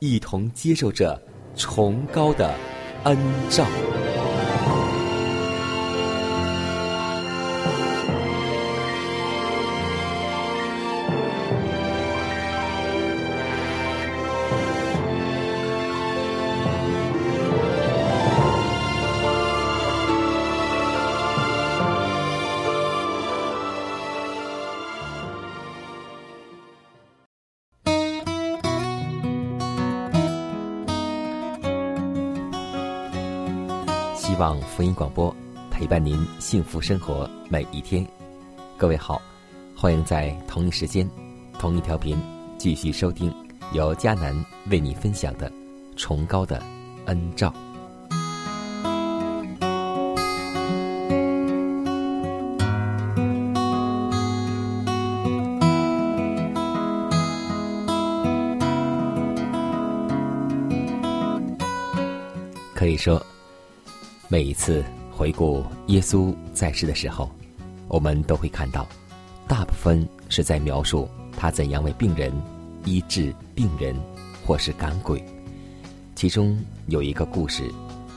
一同接受着崇高的恩照。音广播陪伴您幸福生活每一天。各位好，欢迎在同一时间、同一调频继续收听由迦南为你分享的崇高的恩照。可以说，每一次回顾耶稣在世的时候，我们都会看到，大部分是在描述他怎样为病人医治病人，或是赶鬼。其中有一个故事，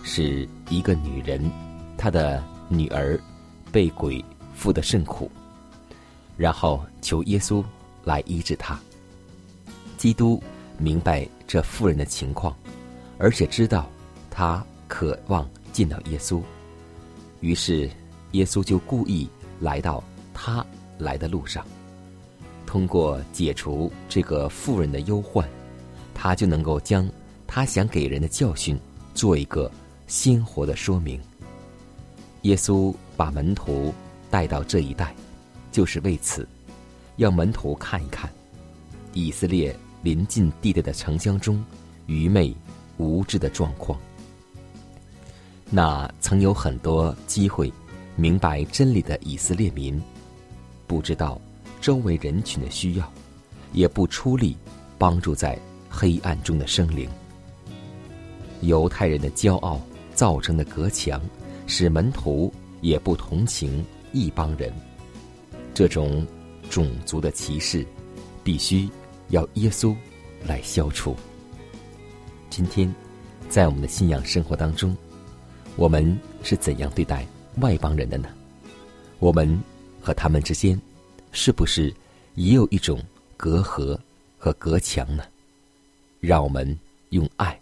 是一个女人，她的女儿被鬼附得甚苦，然后求耶稣来医治她。基督明白这妇人的情况，而且知道她渴望见到耶稣，于是耶稣就故意来到他来的路上，通过解除这个妇人的忧患，他就能够将他想给人的教训做一个鲜活的说明。耶稣把门徒带到这一带，就是为此，要门徒看一看以色列临近地带的城乡中愚昧无知的状况。那曾有很多机会明白真理的以色列民，不知道周围人群的需要，也不出力帮助在黑暗中的生灵。犹太人的骄傲造成的隔墙，使门徒也不同情一帮人。这种种族的歧视，必须要耶稣来消除。今天，在我们的信仰生活当中，我们是怎样对待外邦人的呢？我们和他们之间，是不是也有一种隔阂和隔墙呢？让我们用爱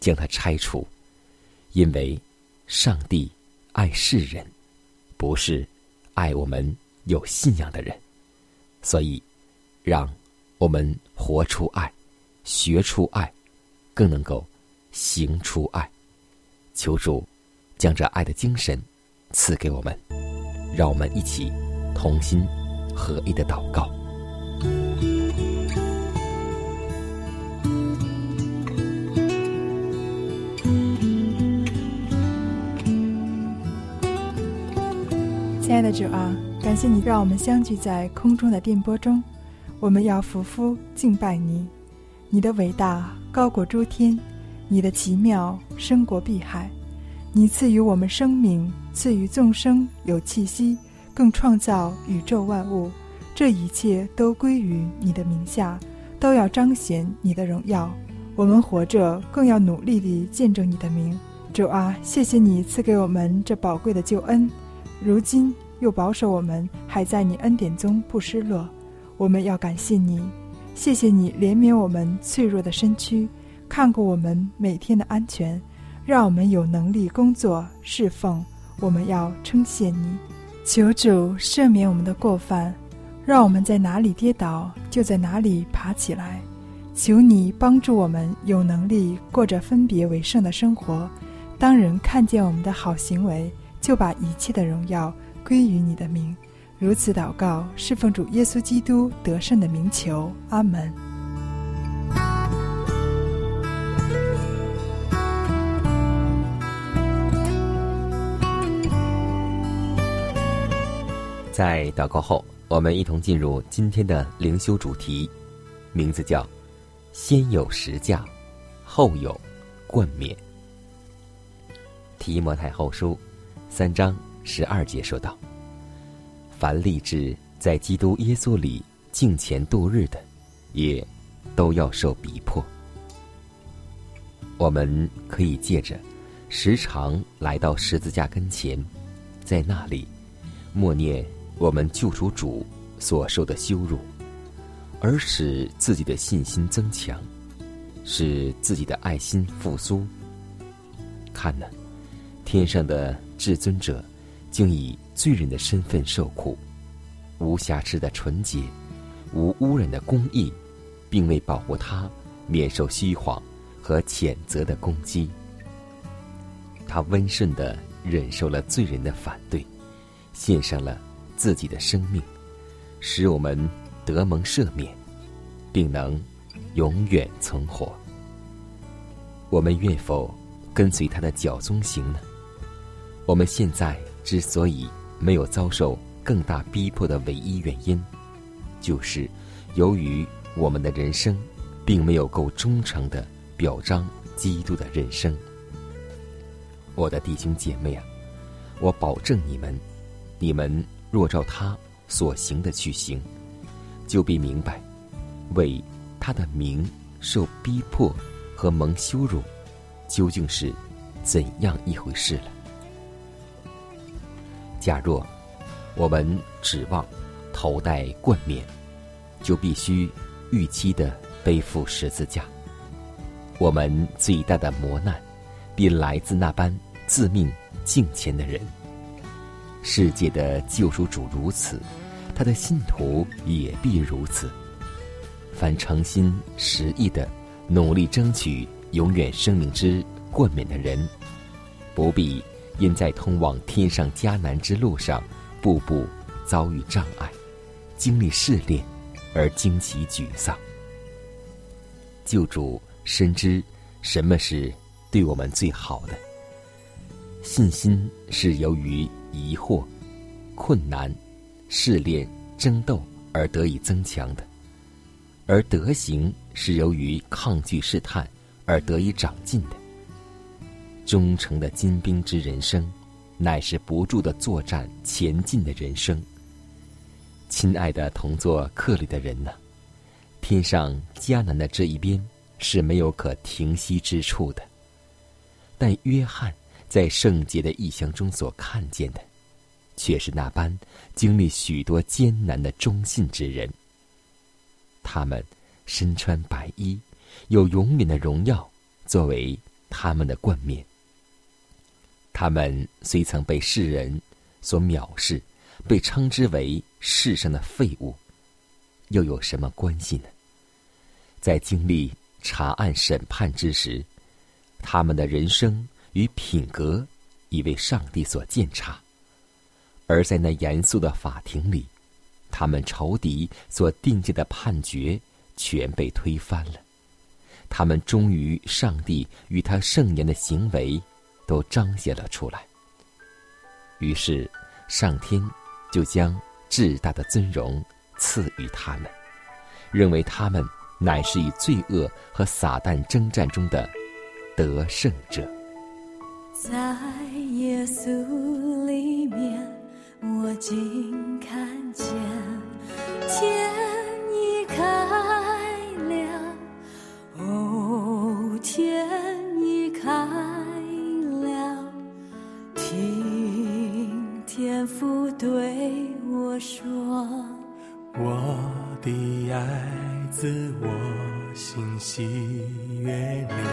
将它拆除，因为上帝爱世人，不是爱我们有信仰的人。所以，让我们活出爱，学出爱，更能够行出爱。求主将这爱的精神赐给我们，让我们一起同心合一的祷告。亲爱的主啊，感谢你让我们相聚在空中的电波中，我们要匍匐敬拜你。你的伟大高过诸天，你的奇妙胜过碧海。你赐予我们生命，赐予众生有气息，更创造宇宙万物。这一切都归于你的名下，都要彰显你的荣耀。我们活着，更要努力地见证你的名，主啊，谢谢你赐给我们这宝贵的救恩，如今又保守我们还在你恩典中不失落。我们要感谢你，谢谢你怜悯我们脆弱的身躯，看顾我们每天的安全，让我们有能力工作侍奉。我们要称谢你，求主赦免我们的过犯，让我们在哪里跌倒就在哪里爬起来。求你帮助我们有能力过着分别为圣的生活。当人看见我们的好行为，就把一切的荣耀归于你的名。如此祷告，侍奉主耶稣基督得胜的名求，阿门。在祷告后，我们一同进入今天的灵修主题，名字叫“先有实价，后有冠冕”。提摩太后书三章十二节说道：“凡立志在基督耶稣里敬虔度日的，也都要受逼迫。”我们可以借着时常来到十字架跟前，在那里默念我们救赎主所受的羞辱，而使自己的信心增强，使自己的爱心复苏。看呐。天上的至尊者，竟以罪人的身份受苦，无瑕疵的纯洁，无污染的公义，并为保护他免受虚谎和谴责的攻击，他温顺的忍受了罪人的反对，献上了自己的生命，使我们得蒙赦免，并能永远存活。我们愿否跟随他的脚踪行呢？我们现在之所以没有遭受更大逼迫的唯一原因，就是由于我们的人生并没有够忠诚的表彰基督的人生。我的弟兄姐妹啊，我保证你们，你们若照他所行的去行，就必明白，为他的名受逼迫和蒙羞辱，究竟是怎样一回事了。假若我们指望头戴冠冕，就必须预期的背负十字架。我们最大的磨难，必来自那般自命敬虔的人。世界的救赎主如此，他的信徒也必如此。凡诚心实意的努力争取永远生命之冠冕的人，不必。因在通往天上迦南之路上，步步遭遇障碍，经历试炼，而惊奇沮丧。救主深知什么是对我们最好的。信心是由于疑惑、困难、试炼、争斗而得以增强的，而德行是由于抗拒试探而得以长进的。忠诚的精兵之人生，乃是不住的作战前进的人生。亲爱的同座客里的人呢？天上迦南的这一边是没有可停息之处的，但约翰在圣洁的意象中所看见的，却是那般经历许多艰难的忠信之人。他们身穿白衣，有永远的荣耀作为他们的冠冕。他们虽曾被世人所藐视，被称之为世上的废物，又有什么关系呢？在经历查案审判之时，他们的人生与品格已为上帝所鉴察；而在那严肃的法庭里，他们仇敌所定下的判决全被推翻了。他们忠于上帝与他圣言的行为。都彰显了出来。于是，上天就将至大的尊荣赐予他们，认为他们乃是以罪恶和撒旦征战中的得胜者。在耶稣里面，我竟看见天已开了。哦，天已开了。听天父对我说：「我的爱，子我心喜悦你。」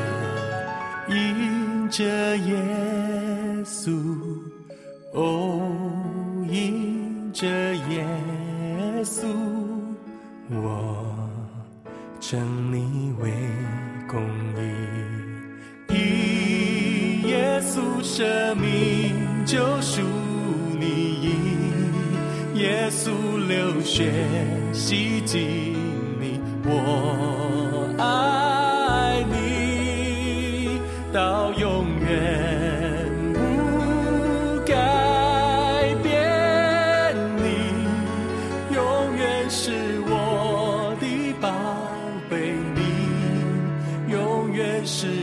记起你，我爱你，到永远不改变你，永远是我的宝贝，你永远是。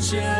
chair.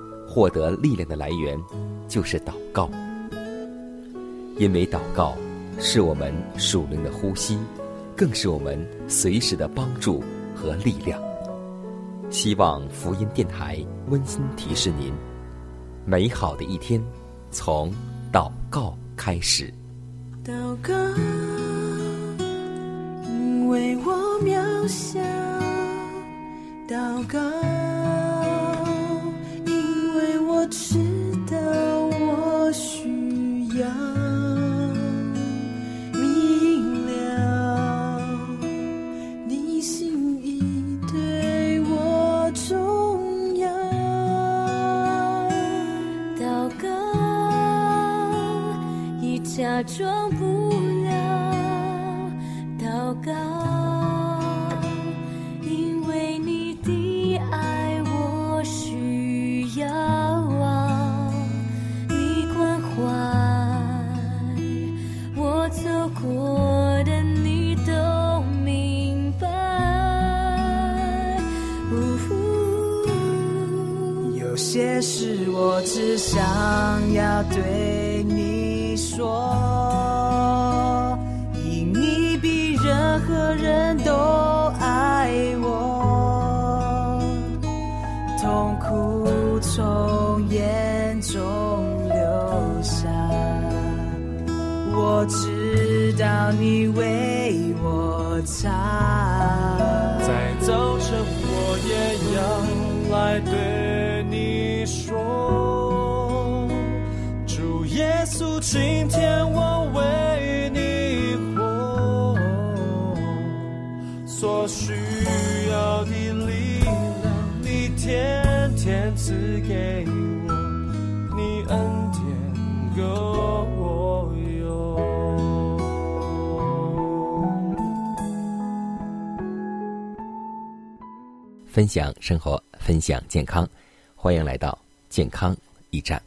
获得力量的来源就是祷告，因为祷告是我们属灵的呼吸，更是我们随时的帮助和力量。希望福音电台温馨提示您：美好的一天从祷告开始。祷告，因为我渺小。祷告。知道我需要明了你心意对我重要。祷告，已假装说，因你比任何人都爱我，痛苦从眼中流下，我知道你为我擦。在早晨，我也要来对你说，主耶稣，请分享生活，分享健康，欢迎来到健康驿站。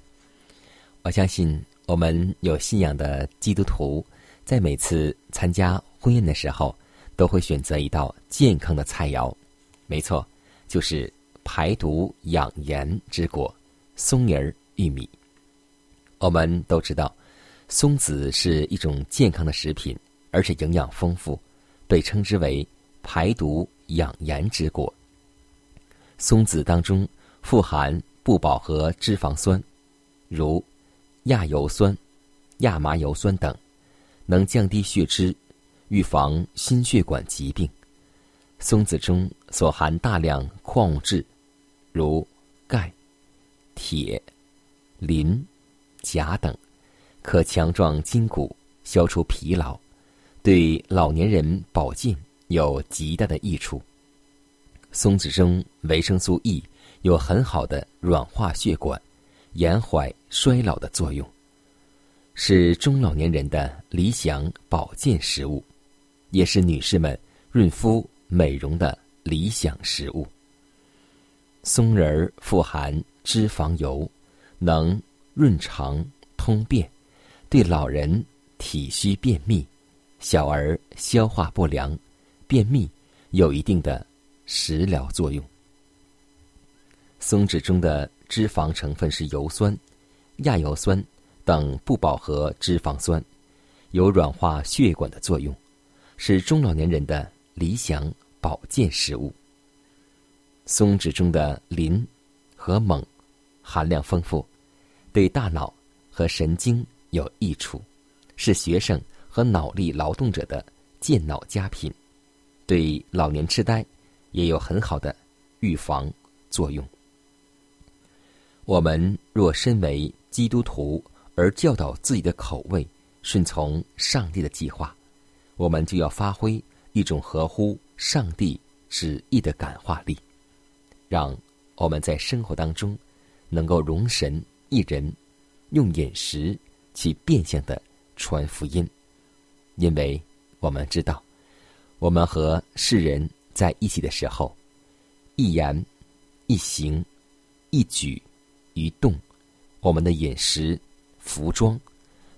我相信我们有信仰的基督徒，在每次参加婚宴的时候，都会选择一道健康的菜肴。没错，就是排毒养颜之果——松仁玉米。我们都知道，松子是一种健康的食品，而且营养丰富，被称之为排毒养颜之果。松子当中富含不饱和脂肪酸，如亚油酸、亚麻油酸等，能降低血脂，预防心血管疾病。松子中所含大量矿物质，如钙、铁、磷、钾等，可强壮筋骨，消除疲劳，对老年人保健有极大的益处。松子中维生素 E 有很好的软化血管、延缓衰老的作用，是中老年人的理想保健食物，也是女士们润肤美容的理想食物。松仁儿富含脂肪油，能润肠通便，对老人体虚便秘、小儿消化不良、便秘有一定的。食疗作用。松脂中的脂肪成分是油酸、亚油酸等不饱和脂肪酸，有软化血管的作用，是中老年人的理想保健食物。松脂中的磷和锰含量丰富，对大脑和神经有益处，是学生和脑力劳动者的健脑佳品，对老年痴呆。也有很好的预防作用。我们若身为基督徒而教导自己的口味顺从上帝的计划，我们就要发挥一种合乎上帝旨意的感化力，让我们在生活当中能够容神一人，用饮食去变相的传福音，因为我们知道，我们和世人。在一起的时候，一言、一行、一举、一动，我们的饮食、服装，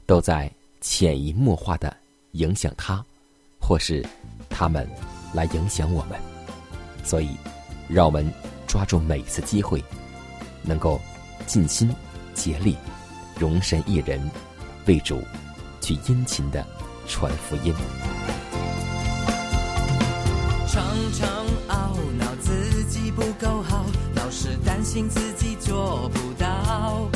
都在潜移默化的影响他，或是他们来影响我们。所以，让我们抓住每一次机会，能够尽心竭力，容身一人，为主去殷勤的传福音。是担心自己做不到。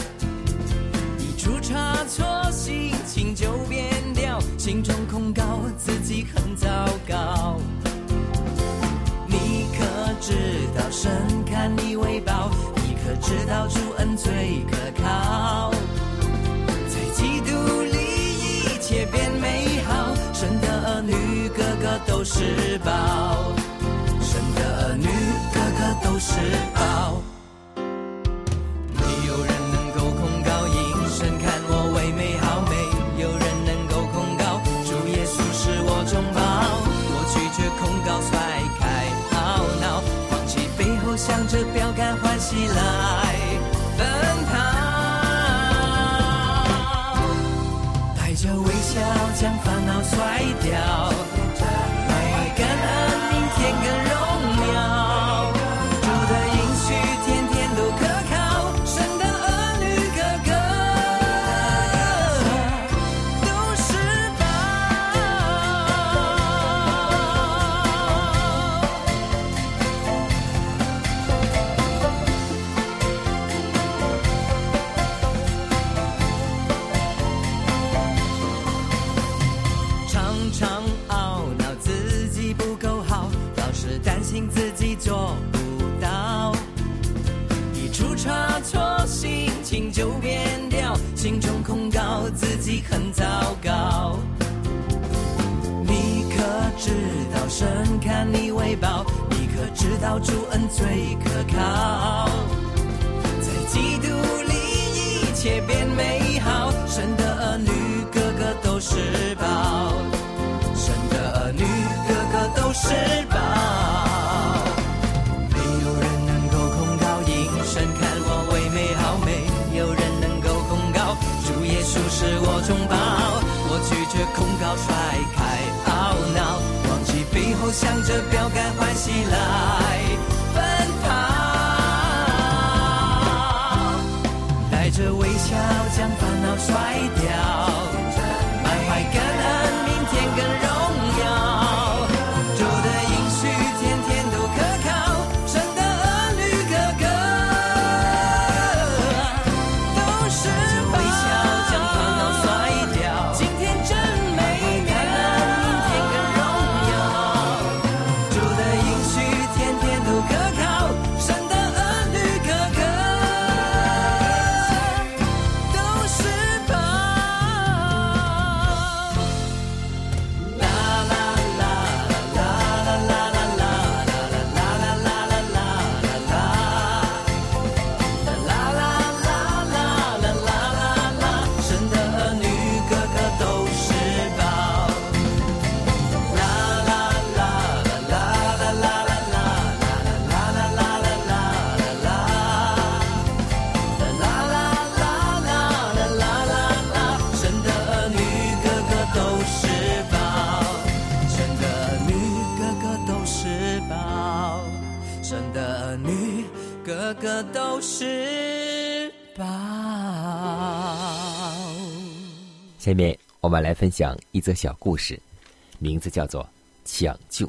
一出差错，心情就变掉，心中控告自己很糟糕。你可知道神看你为宝？你可知道主恩最可靠？在基督里一切变美好，神的儿女个个都是宝，神的儿女个个都是宝。情就变掉，心中控告自己很糟糕。你可知道神看你为宝？你可知道主恩最可靠？在基督里一切变美好，神的儿女个个都是宝，神的儿女个个都是宝。主耶稣是我中宝。我拒绝控告，甩开懊恼，忘记背后向着标杆欢喜来奔跑。带着微笑将烦恼甩掉，满怀感恩，明天更个个都是宝。下面我们来分享一则小故事，名字叫做《抢救》。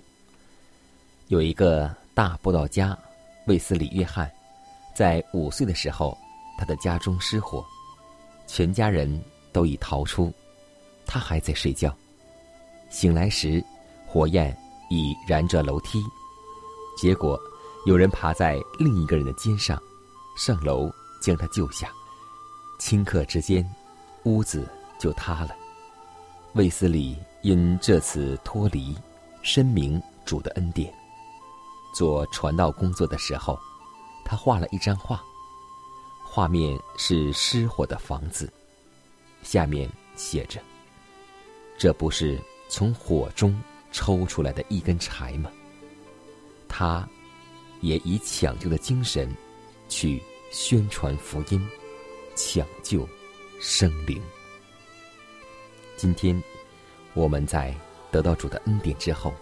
有一个大布道家卫斯理·约翰，在五岁的时候，他的家中失火，全家人都已逃出，他还在睡觉。醒来时，火焰已燃着楼梯，结果有人爬在另一个人的肩上，上楼将他救下。顷刻之间，屋子就塌了。卫斯理因这次脱离，深明主的恩典。做传道工作的时候，他画了一张画，画面是失火的房子，下面写着：“这不是从火中抽出来的一根柴吗？”他也以抢救的精神去宣传福音，抢救生灵。今天我们在得到主的恩典之后，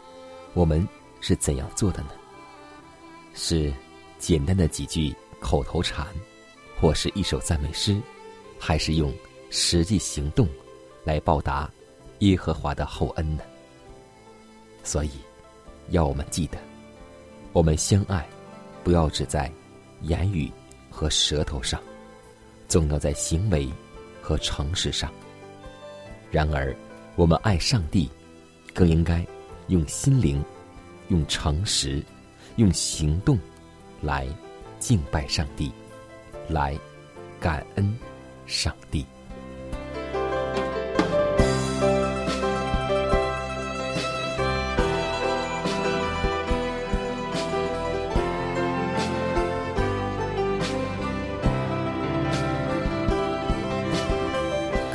我们是怎样做的呢？是简单的几句口头禅，或是一首赞美诗，还是用实际行动来报答耶和华的厚恩呢？所以，要我们记得，我们相爱，不要只在言语和舌头上，总要在行为和诚实上。然而，我们爱上帝，更应该用心灵、用诚实、用行动来敬拜上帝，来感恩上帝。